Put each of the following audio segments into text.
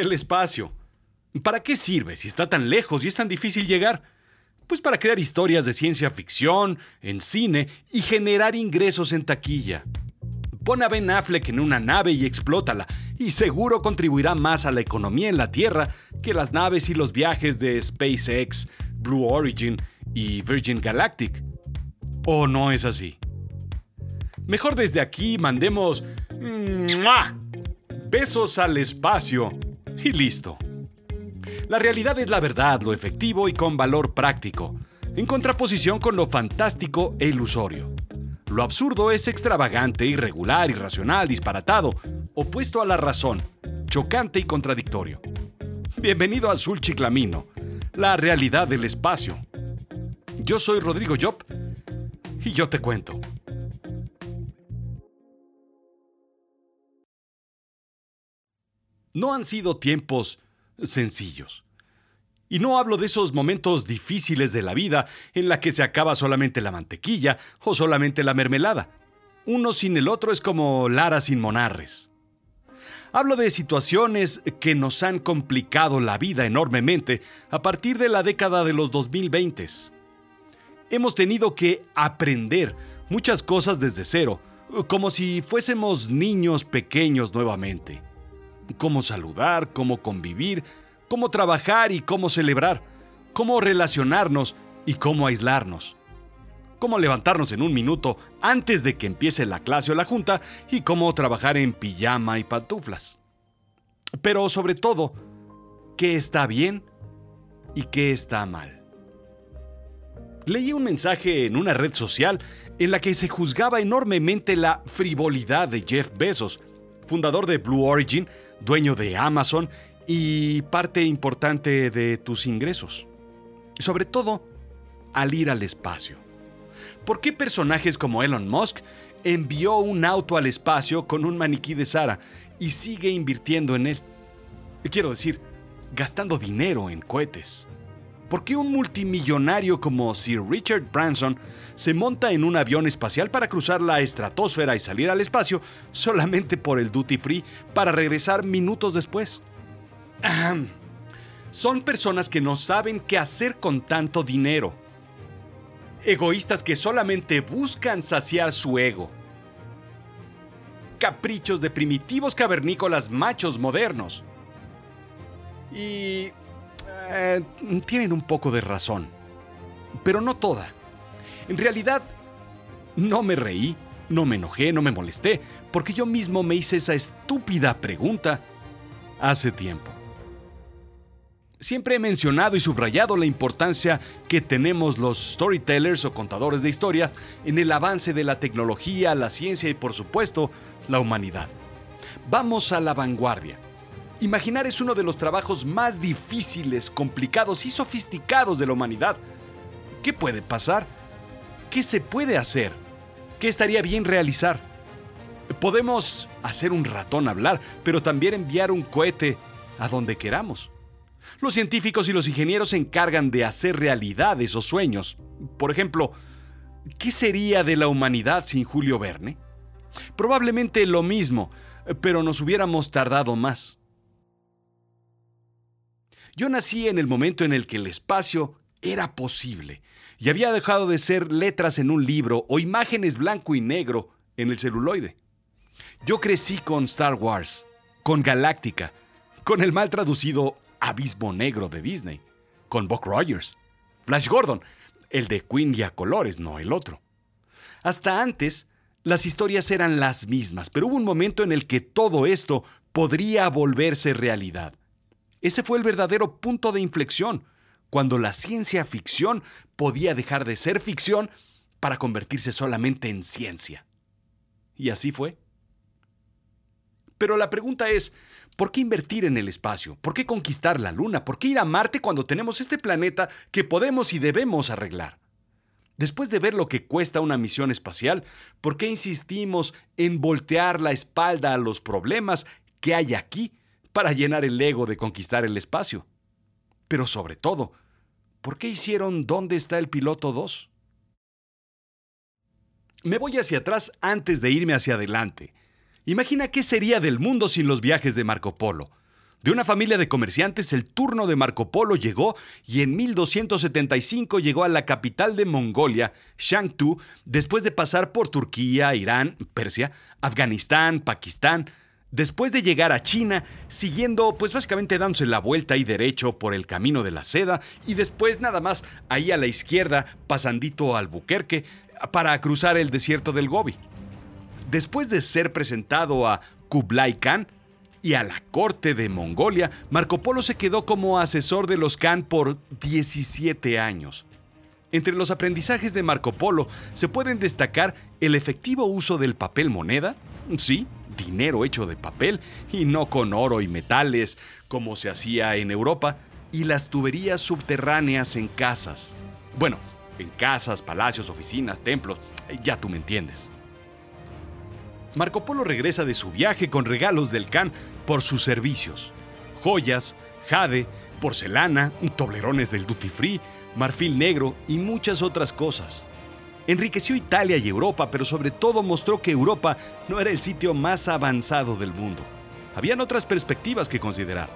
El espacio. ¿Para qué sirve si está tan lejos y es tan difícil llegar? Pues para crear historias de ciencia ficción, en cine y generar ingresos en taquilla. Pon a Ben Affleck en una nave y explótala, y seguro contribuirá más a la economía en la Tierra que las naves y los viajes de SpaceX, Blue Origin y Virgin Galactic. ¿O no es así? Mejor desde aquí mandemos besos al espacio y listo. La realidad es la verdad, lo efectivo y con valor práctico, en contraposición con lo fantástico e ilusorio. Lo absurdo es extravagante, irregular, irracional, disparatado, opuesto a la razón, chocante y contradictorio. Bienvenido a Azul Chiclamino, la realidad del espacio. Yo soy Rodrigo Job y yo te cuento. No han sido tiempos sencillos. Y no hablo de esos momentos difíciles de la vida en la que se acaba solamente la mantequilla o solamente la mermelada. Uno sin el otro es como Lara sin Monarres. Hablo de situaciones que nos han complicado la vida enormemente a partir de la década de los 2020. Hemos tenido que aprender muchas cosas desde cero, como si fuésemos niños pequeños nuevamente. Cómo saludar, cómo convivir, cómo trabajar y cómo celebrar, cómo relacionarnos y cómo aislarnos, cómo levantarnos en un minuto antes de que empiece la clase o la junta y cómo trabajar en pijama y pantuflas. Pero sobre todo, qué está bien y qué está mal. Leí un mensaje en una red social en la que se juzgaba enormemente la frivolidad de Jeff Bezos, fundador de Blue Origin, dueño de Amazon y parte importante de tus ingresos. Sobre todo, al ir al espacio. ¿Por qué personajes como Elon Musk envió un auto al espacio con un maniquí de Sara y sigue invirtiendo en él? Quiero decir, gastando dinero en cohetes. ¿Por qué un multimillonario como Sir Richard Branson se monta en un avión espacial para cruzar la estratosfera y salir al espacio solamente por el duty free para regresar minutos después? Son personas que no saben qué hacer con tanto dinero. Egoístas que solamente buscan saciar su ego. Caprichos de primitivos cavernícolas machos modernos. Y... Eh, tienen un poco de razón. Pero no toda. En realidad, no me reí, no me enojé, no me molesté, porque yo mismo me hice esa estúpida pregunta hace tiempo. Siempre he mencionado y subrayado la importancia que tenemos los storytellers o contadores de historias en el avance de la tecnología, la ciencia y por supuesto la humanidad. Vamos a la vanguardia. Imaginar es uno de los trabajos más difíciles, complicados y sofisticados de la humanidad. ¿Qué puede pasar? ¿Qué se puede hacer? ¿Qué estaría bien realizar? Podemos hacer un ratón hablar, pero también enviar un cohete a donde queramos. Los científicos y los ingenieros se encargan de hacer realidad esos sueños. Por ejemplo, ¿qué sería de la humanidad sin Julio Verne? Probablemente lo mismo, pero nos hubiéramos tardado más. Yo nací en el momento en el que el espacio era posible y había dejado de ser letras en un libro o imágenes blanco y negro en el celuloide. Yo crecí con Star Wars, con Galáctica, con el mal traducido Abismo Negro de Disney, con Buck Rogers, Flash Gordon, el de Queen y a colores, no el otro. Hasta antes, las historias eran las mismas, pero hubo un momento en el que todo esto podría volverse realidad. Ese fue el verdadero punto de inflexión, cuando la ciencia ficción podía dejar de ser ficción para convertirse solamente en ciencia. Y así fue. Pero la pregunta es, ¿por qué invertir en el espacio? ¿Por qué conquistar la Luna? ¿Por qué ir a Marte cuando tenemos este planeta que podemos y debemos arreglar? Después de ver lo que cuesta una misión espacial, ¿por qué insistimos en voltear la espalda a los problemas que hay aquí para llenar el ego de conquistar el espacio? Pero sobre todo, ¿por qué hicieron ¿Dónde está el piloto 2? Me voy hacia atrás antes de irme hacia adelante. Imagina qué sería del mundo sin los viajes de Marco Polo. De una familia de comerciantes, el turno de Marco Polo llegó y en 1275 llegó a la capital de Mongolia, Shangtu, después de pasar por Turquía, Irán, Persia, Afganistán, Pakistán, después de llegar a China, siguiendo, pues básicamente dándose la vuelta y derecho por el camino de la seda, y después nada más ahí a la izquierda, pasandito al Buquerque, para cruzar el desierto del Gobi. Después de ser presentado a Kublai Khan, y a la corte de Mongolia, Marco Polo se quedó como asesor de los Khan por 17 años. Entre los aprendizajes de Marco Polo se pueden destacar el efectivo uso del papel moneda, sí, dinero hecho de papel y no con oro y metales como se hacía en Europa, y las tuberías subterráneas en casas. Bueno, en casas, palacios, oficinas, templos, ya tú me entiendes. Marco Polo regresa de su viaje con regalos del Khan por sus servicios. Joyas, jade, porcelana, toblerones del duty free, marfil negro y muchas otras cosas. Enriqueció Italia y Europa, pero sobre todo mostró que Europa no era el sitio más avanzado del mundo. Habían otras perspectivas que considerar.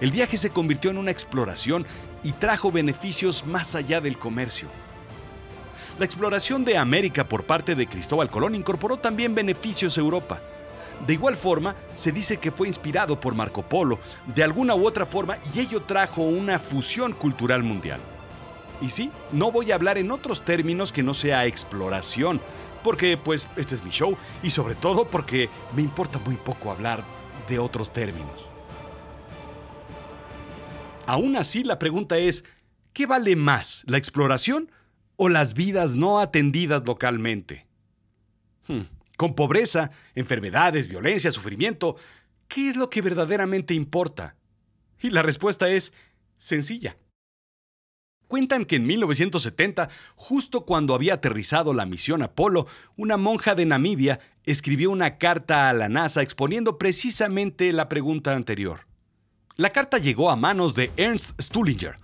El viaje se convirtió en una exploración y trajo beneficios más allá del comercio. La exploración de América por parte de Cristóbal Colón incorporó también beneficios a Europa. De igual forma, se dice que fue inspirado por Marco Polo de alguna u otra forma y ello trajo una fusión cultural mundial. Y sí, no voy a hablar en otros términos que no sea exploración, porque pues este es mi show y sobre todo porque me importa muy poco hablar de otros términos. Aún así, la pregunta es, ¿qué vale más, la exploración o las vidas no atendidas localmente. Hmm, con pobreza, enfermedades, violencia, sufrimiento, ¿qué es lo que verdaderamente importa? Y la respuesta es sencilla. Cuentan que en 1970, justo cuando había aterrizado la misión Apolo, una monja de Namibia escribió una carta a la NASA exponiendo precisamente la pregunta anterior. La carta llegó a manos de Ernst Stullinger,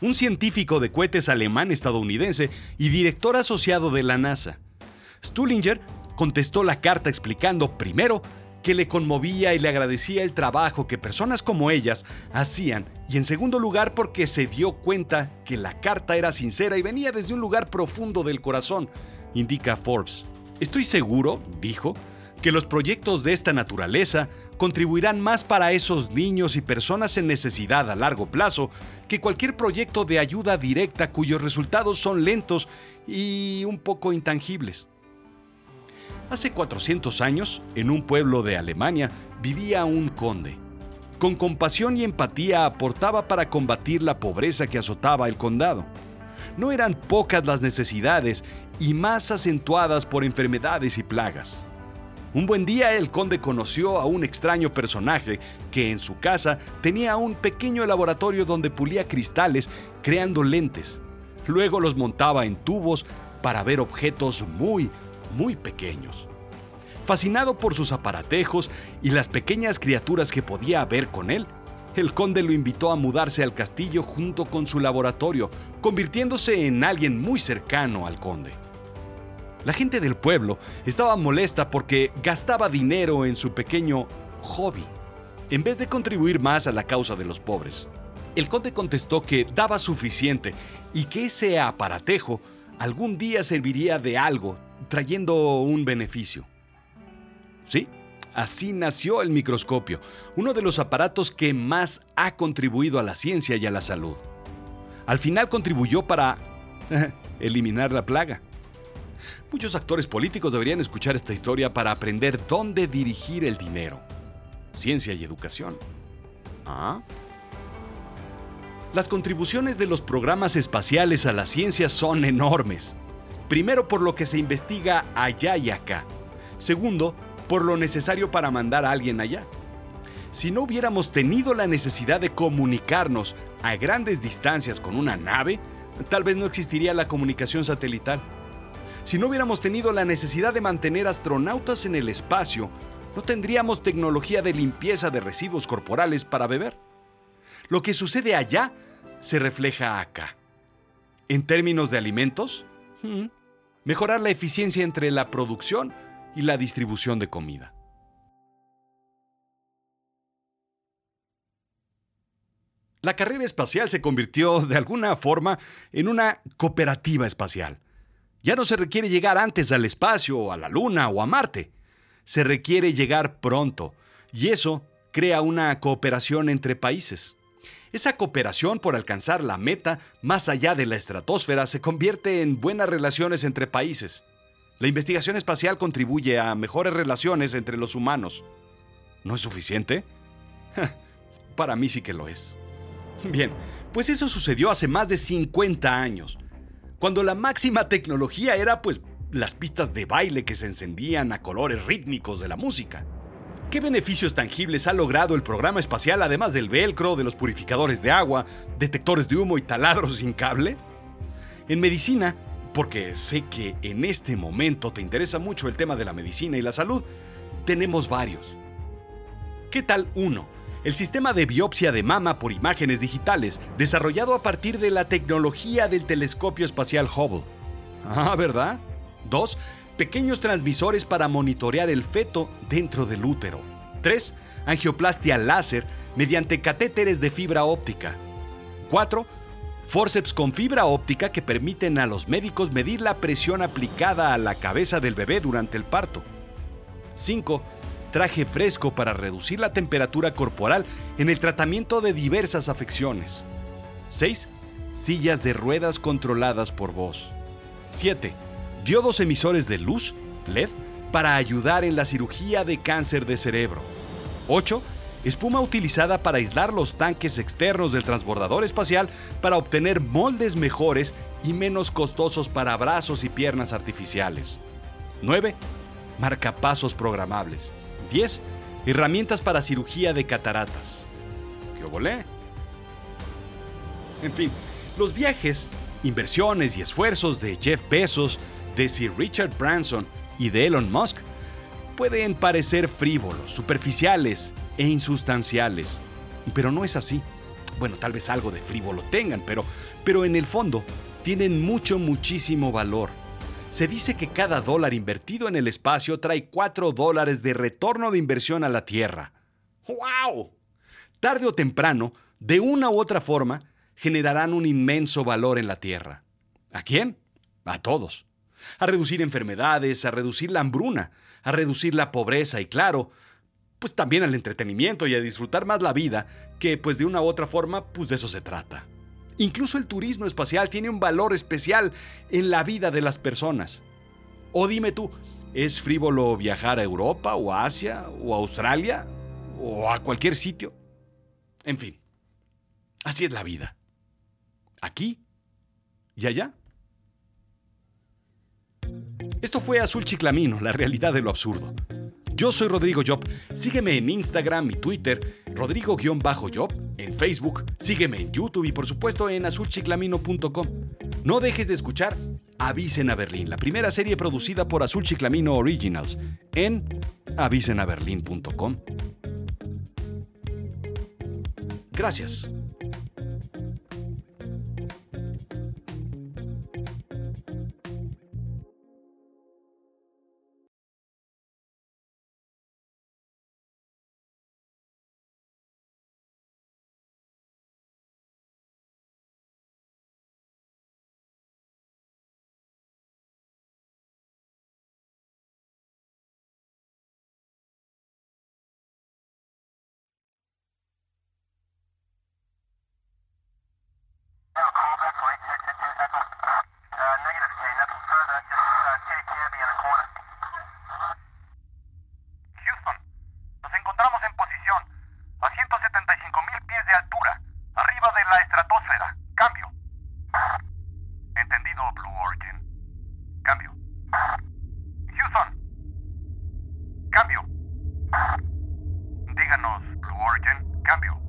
un científico de cohetes alemán-estadounidense y director asociado de la NASA. Stullinger contestó la carta explicando, primero, que le conmovía y le agradecía el trabajo que personas como ellas hacían, y en segundo lugar porque se dio cuenta que la carta era sincera y venía desde un lugar profundo del corazón, indica Forbes. Estoy seguro, dijo, que los proyectos de esta naturaleza contribuirán más para esos niños y personas en necesidad a largo plazo que cualquier proyecto de ayuda directa cuyos resultados son lentos y un poco intangibles. Hace 400 años, en un pueblo de Alemania, vivía un conde. Con compasión y empatía aportaba para combatir la pobreza que azotaba el condado. No eran pocas las necesidades y más acentuadas por enfermedades y plagas. Un buen día el conde conoció a un extraño personaje que en su casa tenía un pequeño laboratorio donde pulía cristales creando lentes. Luego los montaba en tubos para ver objetos muy, muy pequeños. Fascinado por sus aparatejos y las pequeñas criaturas que podía ver con él, el conde lo invitó a mudarse al castillo junto con su laboratorio, convirtiéndose en alguien muy cercano al conde. La gente del pueblo estaba molesta porque gastaba dinero en su pequeño hobby, en vez de contribuir más a la causa de los pobres. El conde contestó que daba suficiente y que ese aparatejo algún día serviría de algo, trayendo un beneficio. Sí, así nació el microscopio, uno de los aparatos que más ha contribuido a la ciencia y a la salud. Al final contribuyó para eliminar la plaga. Muchos actores políticos deberían escuchar esta historia para aprender dónde dirigir el dinero. Ciencia y educación. ¿Ah? Las contribuciones de los programas espaciales a la ciencia son enormes. Primero por lo que se investiga allá y acá. Segundo, por lo necesario para mandar a alguien allá. Si no hubiéramos tenido la necesidad de comunicarnos a grandes distancias con una nave, tal vez no existiría la comunicación satelital. Si no hubiéramos tenido la necesidad de mantener astronautas en el espacio, no tendríamos tecnología de limpieza de residuos corporales para beber. Lo que sucede allá se refleja acá. En términos de alimentos, hmm, mejorar la eficiencia entre la producción y la distribución de comida. La carrera espacial se convirtió de alguna forma en una cooperativa espacial. Ya no se requiere llegar antes al espacio, a la Luna o a Marte. Se requiere llegar pronto, y eso crea una cooperación entre países. Esa cooperación por alcanzar la meta más allá de la estratosfera se convierte en buenas relaciones entre países. La investigación espacial contribuye a mejores relaciones entre los humanos. ¿No es suficiente? Para mí sí que lo es. Bien, pues eso sucedió hace más de 50 años cuando la máxima tecnología era pues las pistas de baile que se encendían a colores rítmicos de la música. ¿Qué beneficios tangibles ha logrado el programa espacial además del velcro, de los purificadores de agua, detectores de humo y taladros sin cable? En medicina, porque sé que en este momento te interesa mucho el tema de la medicina y la salud, tenemos varios. ¿Qué tal uno? el sistema de biopsia de mama por imágenes digitales, desarrollado a partir de la tecnología del telescopio espacial Hubble. Ah, ¿verdad? 2. Pequeños transmisores para monitorear el feto dentro del útero. 3. Angioplastia láser mediante catéteres de fibra óptica. 4. Forceps con fibra óptica que permiten a los médicos medir la presión aplicada a la cabeza del bebé durante el parto. 5 traje fresco para reducir la temperatura corporal en el tratamiento de diversas afecciones. 6. Sillas de ruedas controladas por voz. 7. Diodos emisores de luz, LED, para ayudar en la cirugía de cáncer de cerebro. 8. Espuma utilizada para aislar los tanques externos del transbordador espacial para obtener moldes mejores y menos costosos para brazos y piernas artificiales. 9. Marcapasos programables. 10. Herramientas para cirugía de cataratas. ¿Qué volé? En fin, los viajes, inversiones y esfuerzos de Jeff Bezos, de Sir Richard Branson y de Elon Musk pueden parecer frívolos, superficiales e insustanciales, pero no es así. Bueno, tal vez algo de frívolo tengan, pero, pero en el fondo tienen mucho, muchísimo valor se dice que cada dólar invertido en el espacio trae 4 dólares de retorno de inversión a la Tierra. ¡Wow! Tarde o temprano, de una u otra forma, generarán un inmenso valor en la Tierra. ¿A quién? A todos. A reducir enfermedades, a reducir la hambruna, a reducir la pobreza y claro, pues también al entretenimiento y a disfrutar más la vida, que pues de una u otra forma, pues de eso se trata. Incluso el turismo espacial tiene un valor especial en la vida de las personas. O dime tú, ¿es frívolo viajar a Europa o a Asia o a Australia o a cualquier sitio? En fin, así es la vida. Aquí y allá. Esto fue Azul Chiclamino, la realidad de lo absurdo. Yo soy Rodrigo Job. Sígueme en Instagram y Twitter, Rodrigo-Job, en Facebook, sígueme en YouTube y por supuesto en azulchiclamino.com. No dejes de escuchar Avisen a Berlín, la primera serie producida por Azul Chiclamino Originals, en avisenaberlin.com. Gracias. Cambio.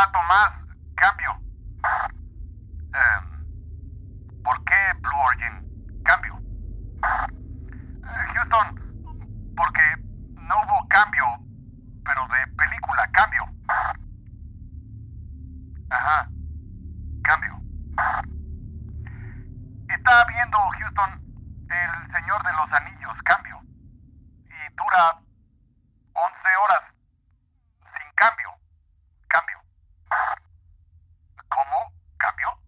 Rato más. Cambio. Em, ¿Por qué Blue Origin? Cambio. Eh, Houston, porque no hubo cambio, pero de película, cambio. Ajá. Cambio. Está viendo Houston el Señor de los Anillos, cambio. Y dura 11 horas sin cambio. Cambio. ¿Cómo? ¿Cambio?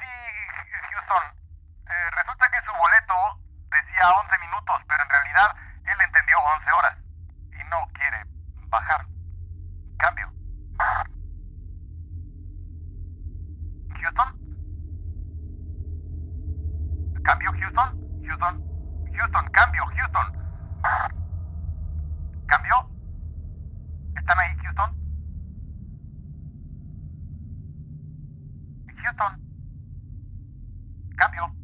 Sí, Houston. Eh, resulta que su boleto decía 11 minutos, pero en realidad él entendió 11 horas. Y no quiere bajar. Cambio. Houston. ¿Cambio, Houston? Houston. Houston, cambio, Houston. ¿Cambio? ¿Están ahí, Houston? Houston. Cambio.